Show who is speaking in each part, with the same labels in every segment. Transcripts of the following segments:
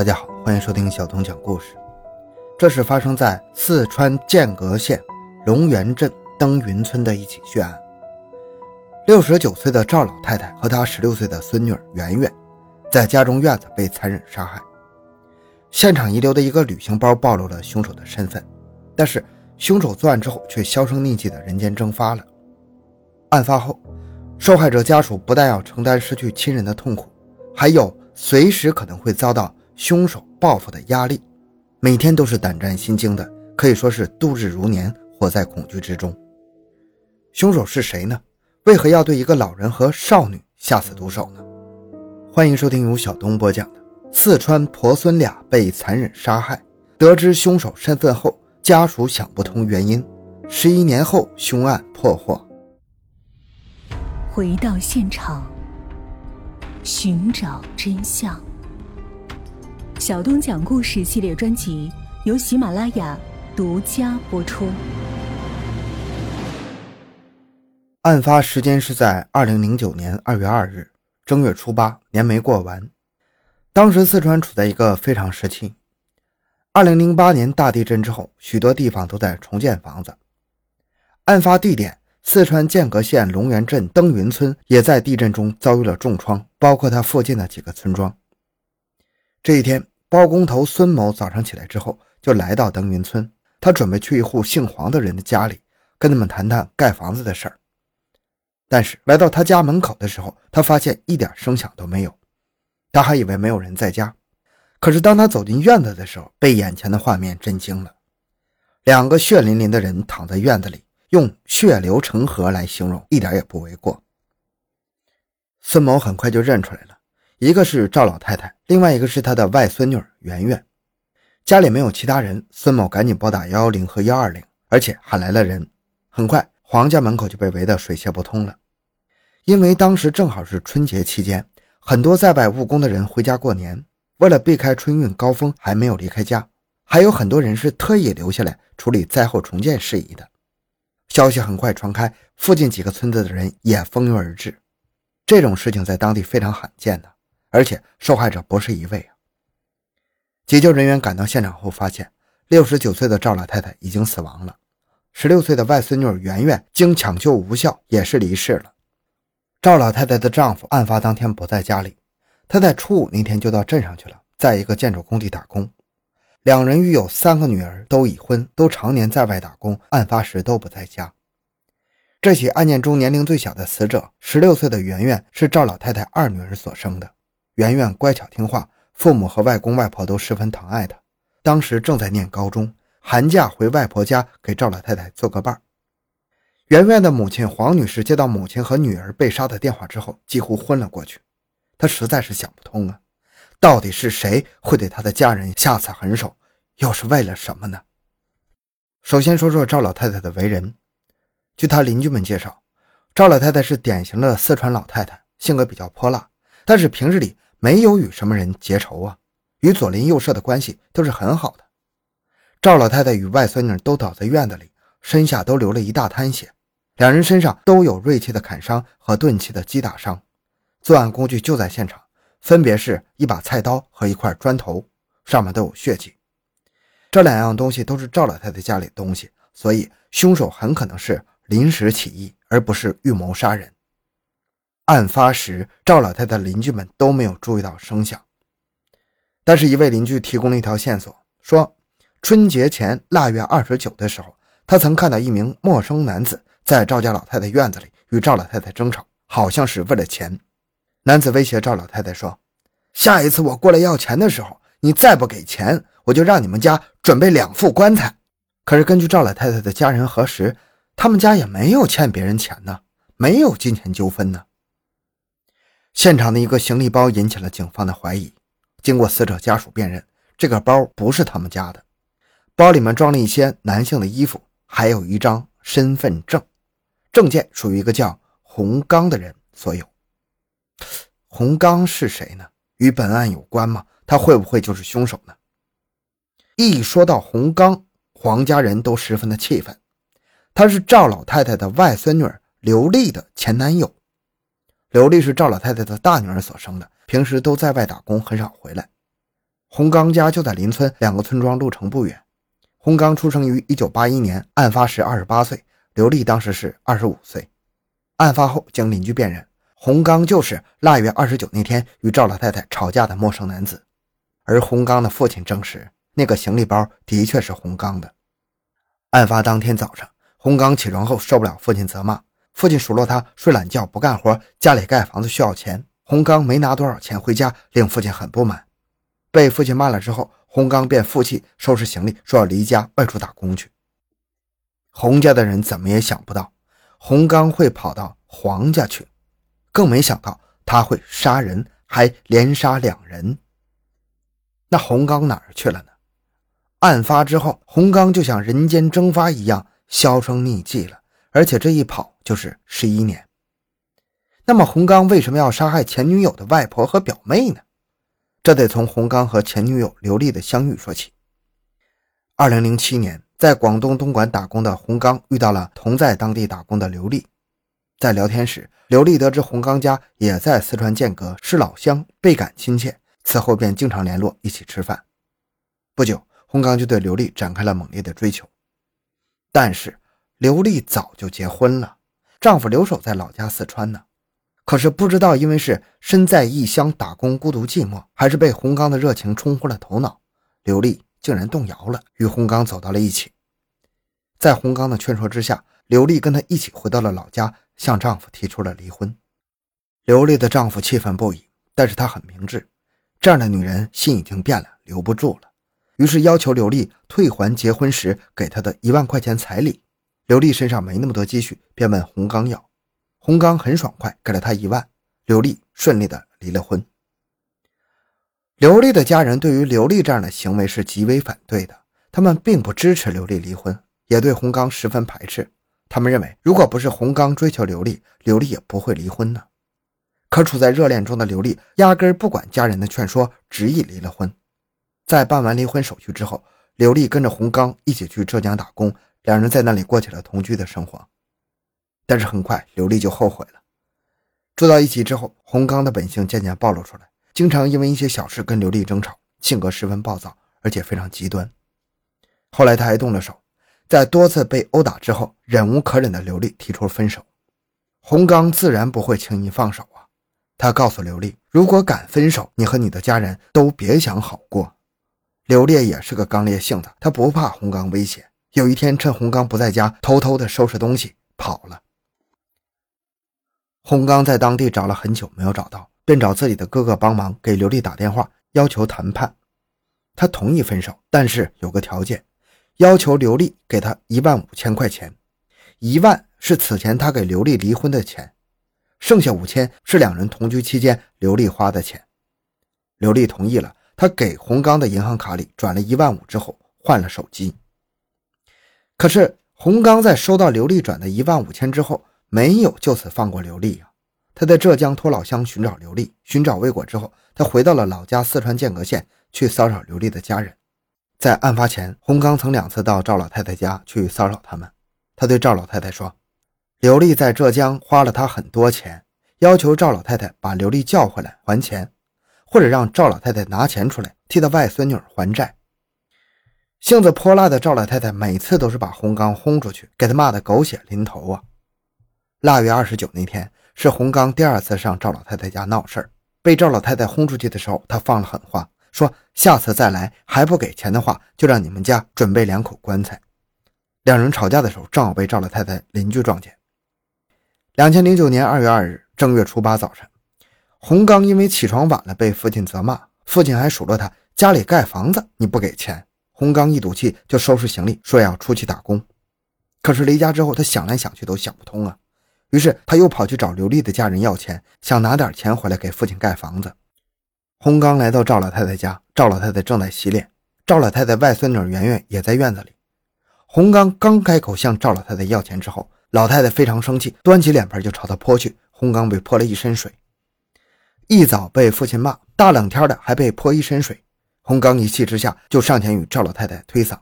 Speaker 1: 大家好，欢迎收听小童讲故事。这是发生在四川剑阁县龙源镇登云村的一起血案。六十九岁的赵老太太和她十六岁的孙女圆圆，在家中院子被残忍杀害。现场遗留的一个旅行包暴露了凶手的身份，但是凶手作案之后却销声匿迹的人间蒸发了。案发后，受害者家属不但要承担失去亲人的痛苦，还有随时可能会遭到。凶手报复的压力，每天都是胆战心惊的，可以说是度日如年，活在恐惧之中。凶手是谁呢？为何要对一个老人和少女下此毒手呢？欢迎收听由小东播讲的《四川婆孙俩被残忍杀害》，得知凶手身份后，家属想不通原因。十一年后，凶案破获。
Speaker 2: 回到现场，寻找真相。小东讲故事系列专辑由喜马拉雅独家播出。
Speaker 1: 案发时间是在二零零九年二月二日正月初八，年没过完。当时四川处在一个非常时期。二零零八年大地震之后，许多地方都在重建房子。案发地点四川剑阁县龙源镇登云村也在地震中遭遇了重创，包括它附近的几个村庄。这一天。包工头孙某早上起来之后，就来到登云村。他准备去一户姓黄的人的家里，跟他们谈谈盖房子的事儿。但是来到他家门口的时候，他发现一点声响都没有。他还以为没有人在家，可是当他走进院子的时候，被眼前的画面震惊了。两个血淋淋的人躺在院子里，用血流成河来形容一点也不为过。孙某很快就认出来了。一个是赵老太太，另外一个是他的外孙女圆圆。家里没有其他人，孙某赶紧拨打幺幺零和幺二零，而且喊来了人。很快，黄家门口就被围得水泄不通了。因为当时正好是春节期间，很多在外务工的人回家过年，为了避开春运高峰，还没有离开家。还有很多人是特意留下来处理灾后重建事宜的。消息很快传开，附近几个村子的人也蜂拥而至。这种事情在当地非常罕见的。而且受害者不是一位啊！急救人员赶到现场后，发现六十九岁的赵老太太已经死亡了，十六岁的外孙女圆圆经抢救无效也是离世了。赵老太太的丈夫案发当天不在家里，他在初五那天就到镇上去了，在一个建筑工地打工。两人育有三个女儿，都已婚，都常年在外打工，案发时都不在家。这起案件中年龄最小的死者，十六岁的圆圆是赵老太太二女儿所生的。圆圆乖巧听话，父母和外公外婆都十分疼爱她。当时正在念高中，寒假回外婆家给赵老太太做个伴。圆圆的母亲黄女士接到母亲和女儿被杀的电话之后，几乎昏了过去。她实在是想不通啊，到底是谁会对她的家人下此狠手，又是为了什么呢？首先说说赵老太太的为人，据她邻居们介绍，赵老太太是典型的四川老太太，性格比较泼辣，但是平日里。没有与什么人结仇啊，与左邻右舍的关系都是很好的。赵老太太与外孙女都倒在院子里，身下都流了一大滩血，两人身上都有锐器的砍伤和钝器的击打伤，作案工具就在现场，分别是一把菜刀和一块砖头，上面都有血迹。这两样东西都是赵老太太家里的东西，所以凶手很可能是临时起意，而不是预谋杀人。案发时，赵老太太邻居们都没有注意到声响，但是，一位邻居提供了一条线索，说春节前腊月二十九的时候，他曾看到一名陌生男子在赵家老太太院子里与赵老太太争吵，好像是为了钱。男子威胁赵老太太说：“下一次我过来要钱的时候，你再不给钱，我就让你们家准备两副棺材。”可是，根据赵老太太的家人核实，他们家也没有欠别人钱呢，没有金钱纠纷呢。现场的一个行李包引起了警方的怀疑。经过死者家属辨认，这个包不是他们家的。包里面装了一些男性的衣服，还有一张身份证，证件属于一个叫洪刚的人所有。洪刚是谁呢？与本案有关吗？他会不会就是凶手呢？一说到洪刚，黄家人都十分的气愤。他是赵老太太的外孙女刘丽的前男友。刘丽是赵老太太的大女儿所生的，平时都在外打工，很少回来。洪刚家就在邻村两个村庄路程不远。洪刚出生于1981年，案发时28岁，刘丽当时是25岁。案发后，经邻居辨认，洪刚就是腊月二十九那天与赵老太太吵架的陌生男子。而洪刚的父亲证实，那个行李包的确是洪刚的。案发当天早上，洪刚起床后受不了父亲责骂，父亲数落他睡懒觉不干活，家里盖房子需要钱。洪刚没拿多少钱回家，令父亲很不满。被父亲骂了之后，洪刚便负气收拾行李，说要离家外出打工去。洪家的人怎么也想不到，洪刚会跑到黄家去，更没想到他会杀人，还连杀两人。那洪刚哪儿去了呢？案发之后，洪刚就像人间蒸发一样销声匿迹了，而且这一跑就是十一年。那么，洪刚为什么要杀害前女友的外婆和表妹呢？这得从洪刚和前女友刘丽的相遇说起。二零零七年，在广东东莞打工的洪刚遇到了同在当地打工的刘丽，在聊天时，刘丽得知洪刚家也在四川剑阁，是老乡，倍感亲切。此后便经常联络，一起吃饭。不久，洪刚就对刘丽展开了猛烈的追求。但是，刘丽早就结婚了，丈夫留守在老家四川呢。可是，不知道因为是身在异乡打工孤独寂寞，还是被洪刚的热情冲昏了头脑，刘丽竟然动摇了，与洪刚走到了一起。在洪刚的劝说之下，刘丽跟他一起回到了老家，向丈夫提出了离婚。刘丽的丈夫气愤不已，但是他很明智。这样的女人心已经变了，留不住了，于是要求刘丽退还结婚时给她的一万块钱彩礼。刘丽身上没那么多积蓄，便问洪刚要，洪刚很爽快给了他一万，刘丽顺利的离了婚。刘丽的家人对于刘丽这样的行为是极为反对的，他们并不支持刘丽离婚，也对洪刚十分排斥。他们认为，如果不是洪刚追求刘丽，刘丽也不会离婚呢。可处在热恋中的刘丽压根不管家人的劝说，执意离了婚。在办完离婚手续之后，刘丽跟着洪刚一起去浙江打工，两人在那里过起了同居的生活。但是很快，刘丽就后悔了。住到一起之后，洪刚的本性渐渐暴露出来，经常因为一些小事跟刘丽争吵，性格十分暴躁，而且非常极端。后来他还动了手，在多次被殴打之后，忍无可忍的刘丽提出了分手。洪刚自然不会轻易放手啊。他告诉刘丽：“如果敢分手，你和你的家人都别想好过。”刘烈也是个刚烈性子，他不怕洪刚威胁。有一天，趁洪刚不在家，偷偷的收拾东西跑了。洪刚在当地找了很久没有找到，便找自己的哥哥帮忙，给刘丽打电话，要求谈判。他同意分手，但是有个条件，要求刘丽给他一万五千块钱，一万是此前他给刘丽离婚的钱。剩下五千是两人同居期间刘丽花的钱，刘丽同意了。他给洪刚的银行卡里转了一万五之后换了手机。可是洪刚在收到刘丽转的一万五千之后，没有就此放过刘丽呀。他在浙江托老乡寻找刘丽，寻找未果之后，他回到了老家四川剑阁县去骚扰刘丽的家人。在案发前，洪刚曾两次到赵老太太家去骚扰他们。他对赵老太太说。刘丽在浙江花了他很多钱，要求赵老太太把刘丽叫回来还钱，或者让赵老太太拿钱出来替他外孙女还债。性子泼辣的赵老太太每次都是把洪刚轰出去，给他骂得狗血淋头啊！腊月二十九那天是洪刚第二次上赵老太太家闹事儿，被赵老太太轰出去的时候，他放了狠话，说下次再来还不给钱的话，就让你们家准备两口棺材。两人吵架的时候，正好被赵老太太邻居撞见。两千零九年二月二日正月初八早晨，洪刚因为起床晚了被父亲责骂，父亲还数落他家里盖房子你不给钱。洪刚一赌气就收拾行李说要出去打工。可是离家之后，他想来想去都想不通啊。于是他又跑去找刘丽的家人要钱，想拿点钱回来给父亲盖房子。洪刚来到赵老太太家，赵老太太正在洗脸，赵老太太外孙女圆圆也在院子里。洪刚刚开口向赵老太太要钱之后。老太太非常生气，端起脸盆就朝他泼去。洪刚被泼了一身水。一早被父亲骂，大冷天的还被泼一身水。洪刚一气之下就上前与赵老太太推搡。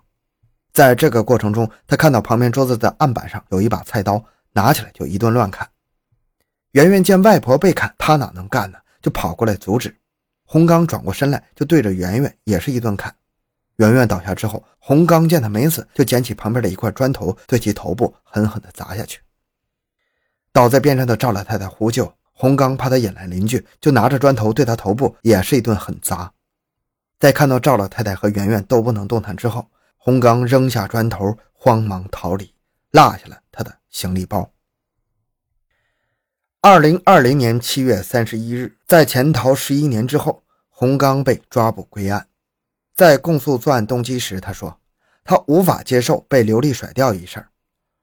Speaker 1: 在这个过程中，他看到旁边桌子的案板上有一把菜刀，拿起来就一顿乱砍。圆圆见外婆被砍，她哪能干呢？就跑过来阻止。洪刚转过身来，就对着圆圆也是一顿砍。圆圆倒下之后，洪刚见他没死，就捡起旁边的一块砖头，对其头部狠狠地砸下去。倒在边上的赵老太太呼救，洪刚怕他引来邻居，就拿着砖头对他头部也是一顿狠砸。在看到赵老太太和圆圆都不能动弹之后，洪刚扔下砖头，慌忙逃离，落下了他的行李包。二零二零年七月三十一日，在潜逃十一年之后，洪刚被抓捕归案。在供诉作案动机时，他说他无法接受被刘丽甩掉一事。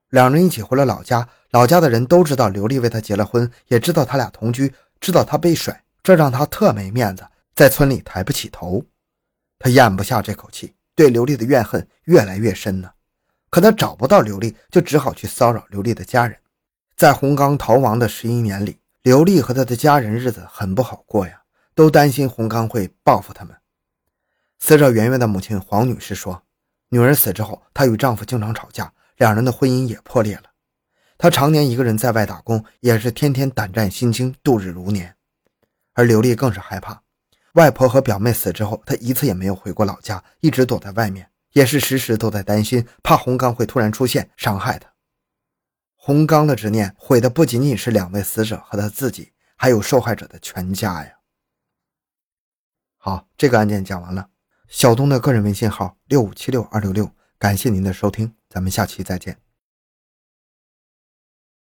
Speaker 1: 两人一起回了老家，老家的人都知道刘丽为他结了婚，也知道他俩同居，知道他被甩，这让他特没面子，在村里抬不起头。他咽不下这口气，对刘丽的怨恨越来越深呢。可他找不到刘丽，就只好去骚扰刘丽的家人。在洪刚逃亡的十一年里，刘丽和他的家人日子很不好过呀，都担心洪刚会报复他们。死者圆圆的母亲黄女士说：“女儿死之后，她与丈夫经常吵架，两人的婚姻也破裂了。她常年一个人在外打工，也是天天胆战心惊，度日如年。而刘丽更是害怕，外婆和表妹死之后，他一次也没有回过老家，一直躲在外面，也是时时都在担心，怕洪刚会突然出现伤害他。”洪刚的执念毁的不仅仅是两位死者和他自己，还有受害者的全家呀。好，这个案件讲完了。小东的个人微信号六五七六二六六，感谢您的收听，咱们下期再见。